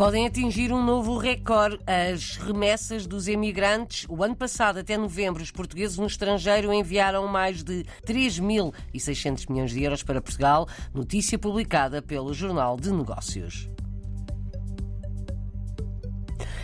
Podem atingir um novo recorde. As remessas dos emigrantes. O ano passado, até novembro, os portugueses no estrangeiro enviaram mais de 3.600 milhões de euros para Portugal. Notícia publicada pelo Jornal de Negócios.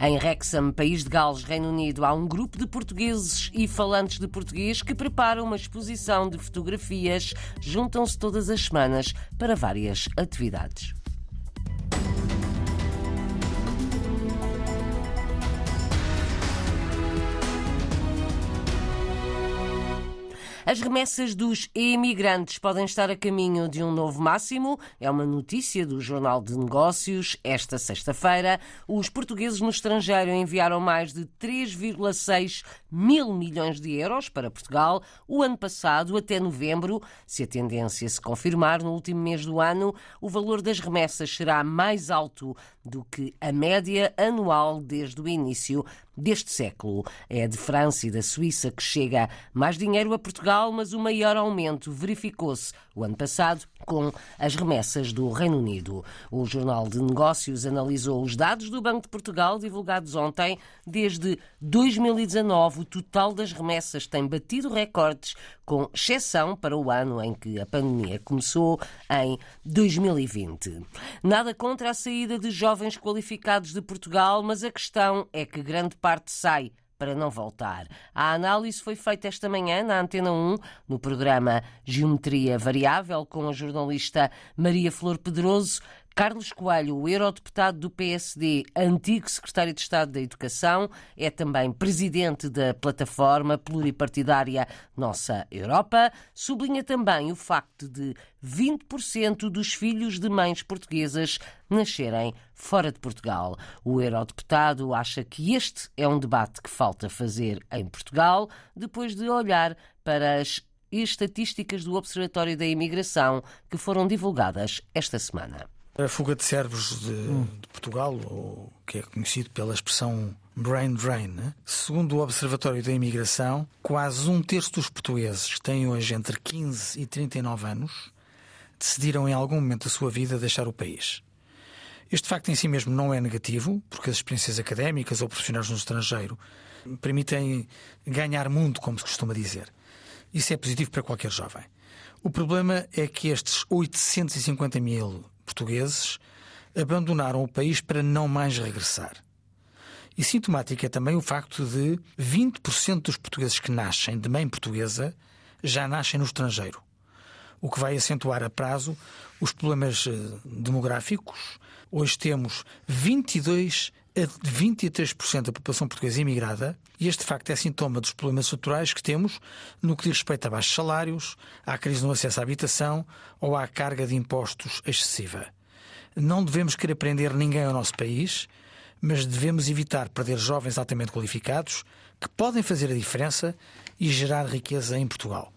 Em Wrexham, país de Gales, Reino Unido, há um grupo de portugueses e falantes de português que preparam uma exposição de fotografias. Juntam-se todas as semanas para várias atividades. As remessas dos emigrantes podem estar a caminho de um novo máximo. É uma notícia do Jornal de Negócios. Esta sexta-feira, os portugueses no estrangeiro enviaram mais de 3,6 mil milhões de euros para Portugal. O ano passado, até novembro, se a tendência se confirmar no último mês do ano, o valor das remessas será mais alto do que a média anual desde o início deste século. É de França e da Suíça que chega mais dinheiro a Portugal, mas o maior aumento verificou-se o ano passado com as remessas do Reino Unido. O Jornal de Negócios analisou os dados do Banco de Portugal divulgados ontem. Desde 2019, o total das remessas tem batido recordes, com exceção para o ano em que a pandemia começou, em 2020. Nada contra a saída de jovens qualificados de Portugal, mas a questão é que grande parte sai para não voltar. A análise foi feita esta manhã na Antena 1, no programa Geometria Variável, com a jornalista Maria Flor Pedroso. Carlos Coelho, o eurodeputado do PSD, antigo secretário de Estado da Educação, é também presidente da plataforma pluripartidária Nossa Europa. Sublinha também o facto de 20% dos filhos de mães portuguesas nascerem fora de Portugal. O eurodeputado acha que este é um debate que falta fazer em Portugal, depois de olhar para as estatísticas do Observatório da Imigração que foram divulgadas esta semana. A fuga de cérebros de, de Portugal, ou que é conhecido pela expressão brain drain, né? segundo o Observatório da Imigração, quase um terço dos portugueses que têm hoje entre 15 e 39 anos decidiram em algum momento da sua vida deixar o país. Este facto em si mesmo não é negativo, porque as experiências académicas ou profissionais no estrangeiro permitem ganhar mundo, como se costuma dizer. Isso é positivo para qualquer jovem. O problema é que estes 850 mil portugueses abandonaram o país para não mais regressar. E sintomático é também o facto de 20% dos portugueses que nascem de mãe portuguesa já nascem no estrangeiro, o que vai acentuar a prazo os problemas eh, demográficos. Hoje temos 22 a 23% da população portuguesa imigrada, e este facto é sintoma dos problemas estruturais que temos no que diz respeito a baixos salários, à crise no acesso à habitação ou à carga de impostos excessiva. Não devemos querer prender ninguém ao nosso país, mas devemos evitar perder jovens altamente qualificados que podem fazer a diferença e gerar riqueza em Portugal.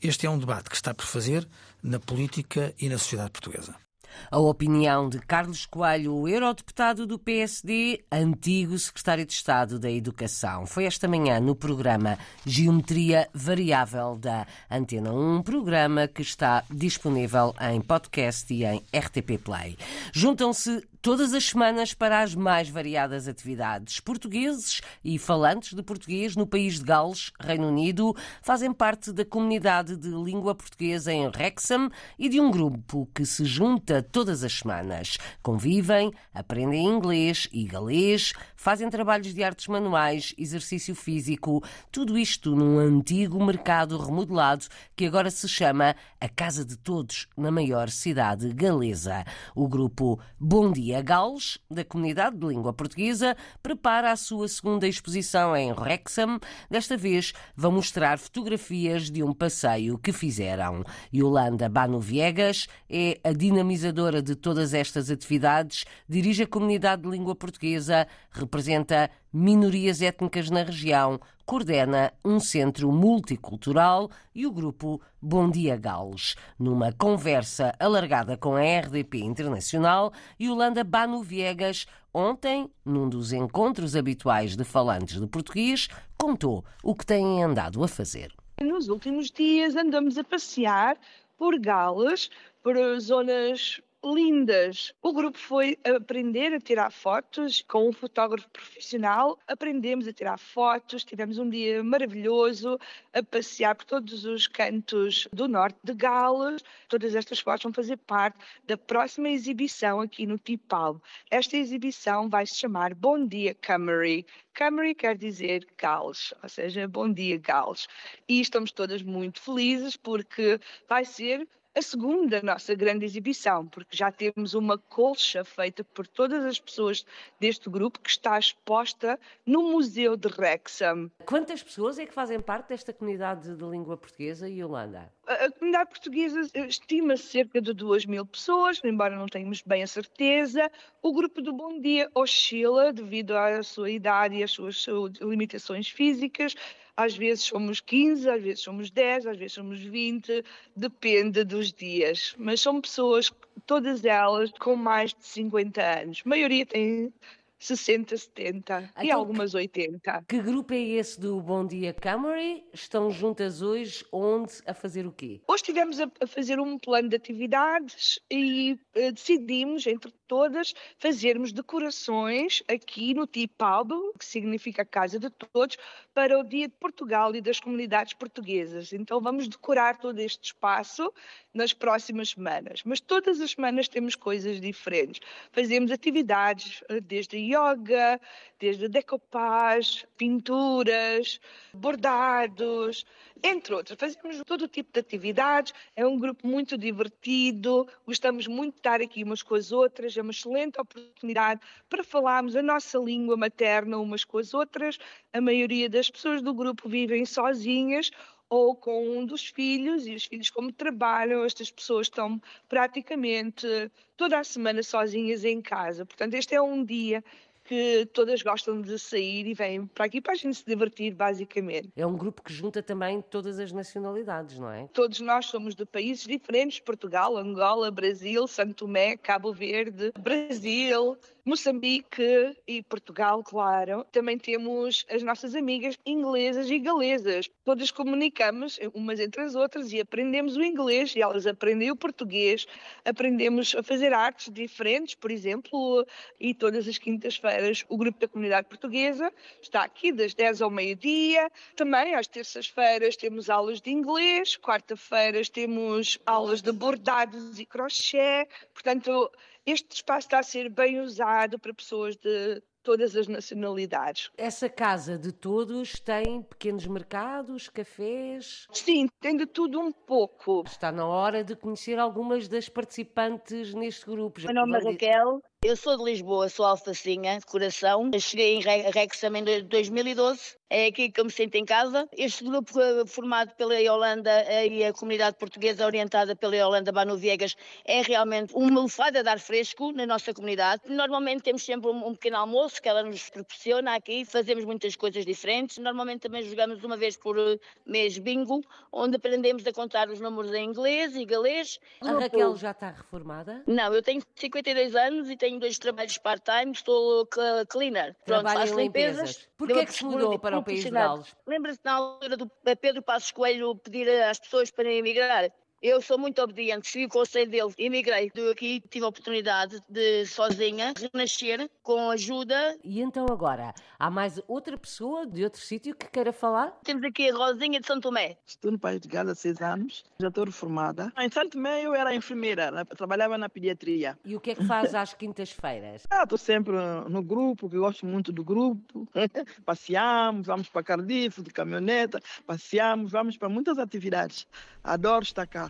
Este é um debate que está por fazer na política e na sociedade portuguesa. A opinião de Carlos Coelho, o eurodeputado do PSD, antigo secretário de Estado da Educação. Foi esta manhã no programa Geometria Variável da Antena 1, programa que está disponível em podcast e em RTP Play. Juntam-se todas as semanas para as mais variadas atividades. Portugueses e falantes de português no país de Gales, Reino Unido, fazem parte da comunidade de língua portuguesa em Wrexham e de um grupo que se junta todas as semanas. Convivem, aprendem inglês e galês, fazem trabalhos de artes manuais, exercício físico, tudo isto num antigo mercado remodelado que agora se chama a Casa de Todos, na maior cidade galesa. O grupo Bom Dia Gales, da comunidade de língua portuguesa, prepara a sua segunda exposição em Wrexham. Desta vez vão mostrar fotografias de um passeio que fizeram. Yolanda Bano Viegas é a dinamizadora de todas estas atividades, dirige a comunidade de língua portuguesa, representa minorias étnicas na região, coordena um centro multicultural e o grupo Bom Dia Gales. Numa conversa alargada com a RDP Internacional, Yolanda Bano Viegas, ontem, num dos encontros habituais de falantes de português, contou o que têm andado a fazer. Nos últimos dias andamos a passear por Gales, por zonas lindas. O grupo foi aprender a tirar fotos com um fotógrafo profissional. Aprendemos a tirar fotos, tivemos um dia maravilhoso a passear por todos os cantos do norte de Gales. Todas estas fotos vão fazer parte da próxima exibição aqui no Tipal. Esta exibição vai se chamar Bom Dia Camry. Camry quer dizer Gales, ou seja, Bom Dia Gales. E estamos todas muito felizes porque vai ser a segunda nossa grande exibição, porque já temos uma colcha feita por todas as pessoas deste grupo que está exposta no Museu de Wrexham. Quantas pessoas é que fazem parte desta comunidade de língua portuguesa, Yolanda? A, a comunidade portuguesa estima-se cerca de 2 mil pessoas, embora não tenhamos bem a certeza. O grupo do Bom Dia oscila devido à sua idade e às suas limitações físicas às vezes somos 15, às vezes somos 10, às vezes somos 20, depende dos dias. Mas são pessoas, todas elas, com mais de 50 anos. A maioria tem 60, 70 então, e algumas 80. Que grupo é esse do Bom Dia Camry? Estão juntas hoje onde a fazer o quê? Hoje estivemos a, fazer um plano de atividades e uh, decidimos entre todas fazermos decorações aqui no Tipalbo, que significa Casa de Todos, para o Dia de Portugal e das comunidades portuguesas. Então vamos decorar todo este espaço nas próximas semanas. Mas todas as semanas temos coisas diferentes. Fazemos atividades eh, desde yoga, desde decoupage, pinturas, bordados, entre outras. Fazemos todo o tipo de atividades. É um grupo muito divertido, gostamos muito de estar aqui umas com as outras é uma excelente oportunidade para falarmos a nossa língua materna umas com as outras. A maioria das pessoas do grupo vivem sozinhas ou com um dos filhos, e os filhos, como trabalham, estas pessoas estão praticamente toda a semana sozinhas em casa. Portanto, este é um dia que todas gostam de sair e vêm para aqui para a gente se divertir, basicamente. É um grupo que junta também todas as nacionalidades, não é? Todos nós somos de países diferentes: Portugal, Angola, Brasil, Santo Tomé, Cabo Verde, Brasil, Moçambique e Portugal, claro. Também temos as nossas amigas inglesas e galesas. Todas comunicamos umas entre as outras e aprendemos o inglês e elas aprendem o português. Aprendemos a fazer artes diferentes, por exemplo, e todas as quintas-feiras o grupo da comunidade portuguesa está aqui das 10 ao meio-dia. Também às terças-feiras temos aulas de inglês, quarta-feiras temos aulas de bordados e crochê. Portanto, este espaço está a ser bem usado para pessoas de todas as nacionalidades. Essa casa de todos tem pequenos mercados, cafés? Sim, tem de tudo um pouco. Está na hora de conhecer algumas das participantes neste grupo. Meu nome é Raquel, eu sou de Lisboa, sou alfacinha de coração. cheguei em Wrexham em 2012. É aqui que eu me sinto em casa. Este grupo formado pela Yolanda eh, e a comunidade portuguesa orientada pela Yolanda Banu Viegas é realmente uma lufada de ar fresco na nossa comunidade. Normalmente temos sempre um, pequeno almoço que ela nos proporciona aqui. Fazemos muitas coisas diferentes. Normalmente também jogamos uma vez por mês bingo, onde aprendemos a contar os números em inglês e galês. A Raquel já está reformada? Não, eu tenho 52 anos e tenho tenho dois trabalhos part-time, estou cleaner. Pronto, Trabalho faço limpezas. Porquê é que se mudou para o país de Gales? Lembra-se na altura do Pedro Passos Coelho pedir às pessoas para emigrar? Eu sou muito obediente, segui o conselho dele, emigrei. Aqui tive a oportunidade de, sozinha, renascer com ajuda. E então agora, há mais outra pessoa de outro sítio que queira falar? Temos aqui a Rosinha de São Tomé. Estou no País de Gales há seis anos, já estou reformada. Em São Tomé eu era enfermeira, trabalhava na pediatria. E o que é que faz às quintas-feiras? Ah, estou sempre no grupo, que gosto muito do grupo. passeamos, vamos para Cardiff, de caminhoneta, passeamos, vamos para muitas atividades. Adoro estar cá.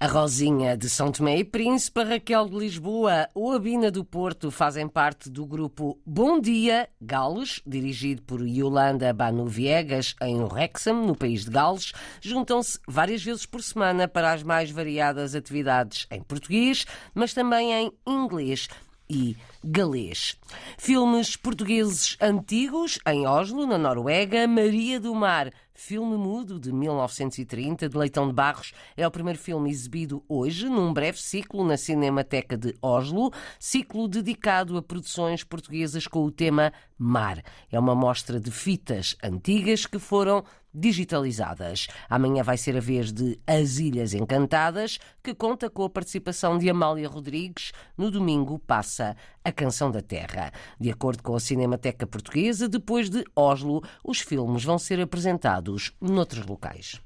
A Rosinha de São Tomé e Príncipe, a Raquel de Lisboa ou a Bina do Porto fazem parte do grupo Bom Dia Gales, dirigido por Yolanda Banu Viegas em Wrexham, no país de Gales. Juntam-se várias vezes por semana para as mais variadas atividades em português, mas também em inglês e galês. Filmes portugueses antigos em Oslo, na Noruega, Maria do Mar, filme mudo de 1930 de Leitão de Barros, é o primeiro filme exibido hoje num breve ciclo na Cinemateca de Oslo, ciclo dedicado a produções portuguesas com o tema mar. É uma mostra de fitas antigas que foram digitalizadas. Amanhã vai ser a vez de As Ilhas Encantadas, que conta com a participação de Amália Rodrigues. No domingo passa A Canção da Terra. De acordo com a Cinemateca Portuguesa, depois de Oslo, os filmes vão ser apresentados noutros locais.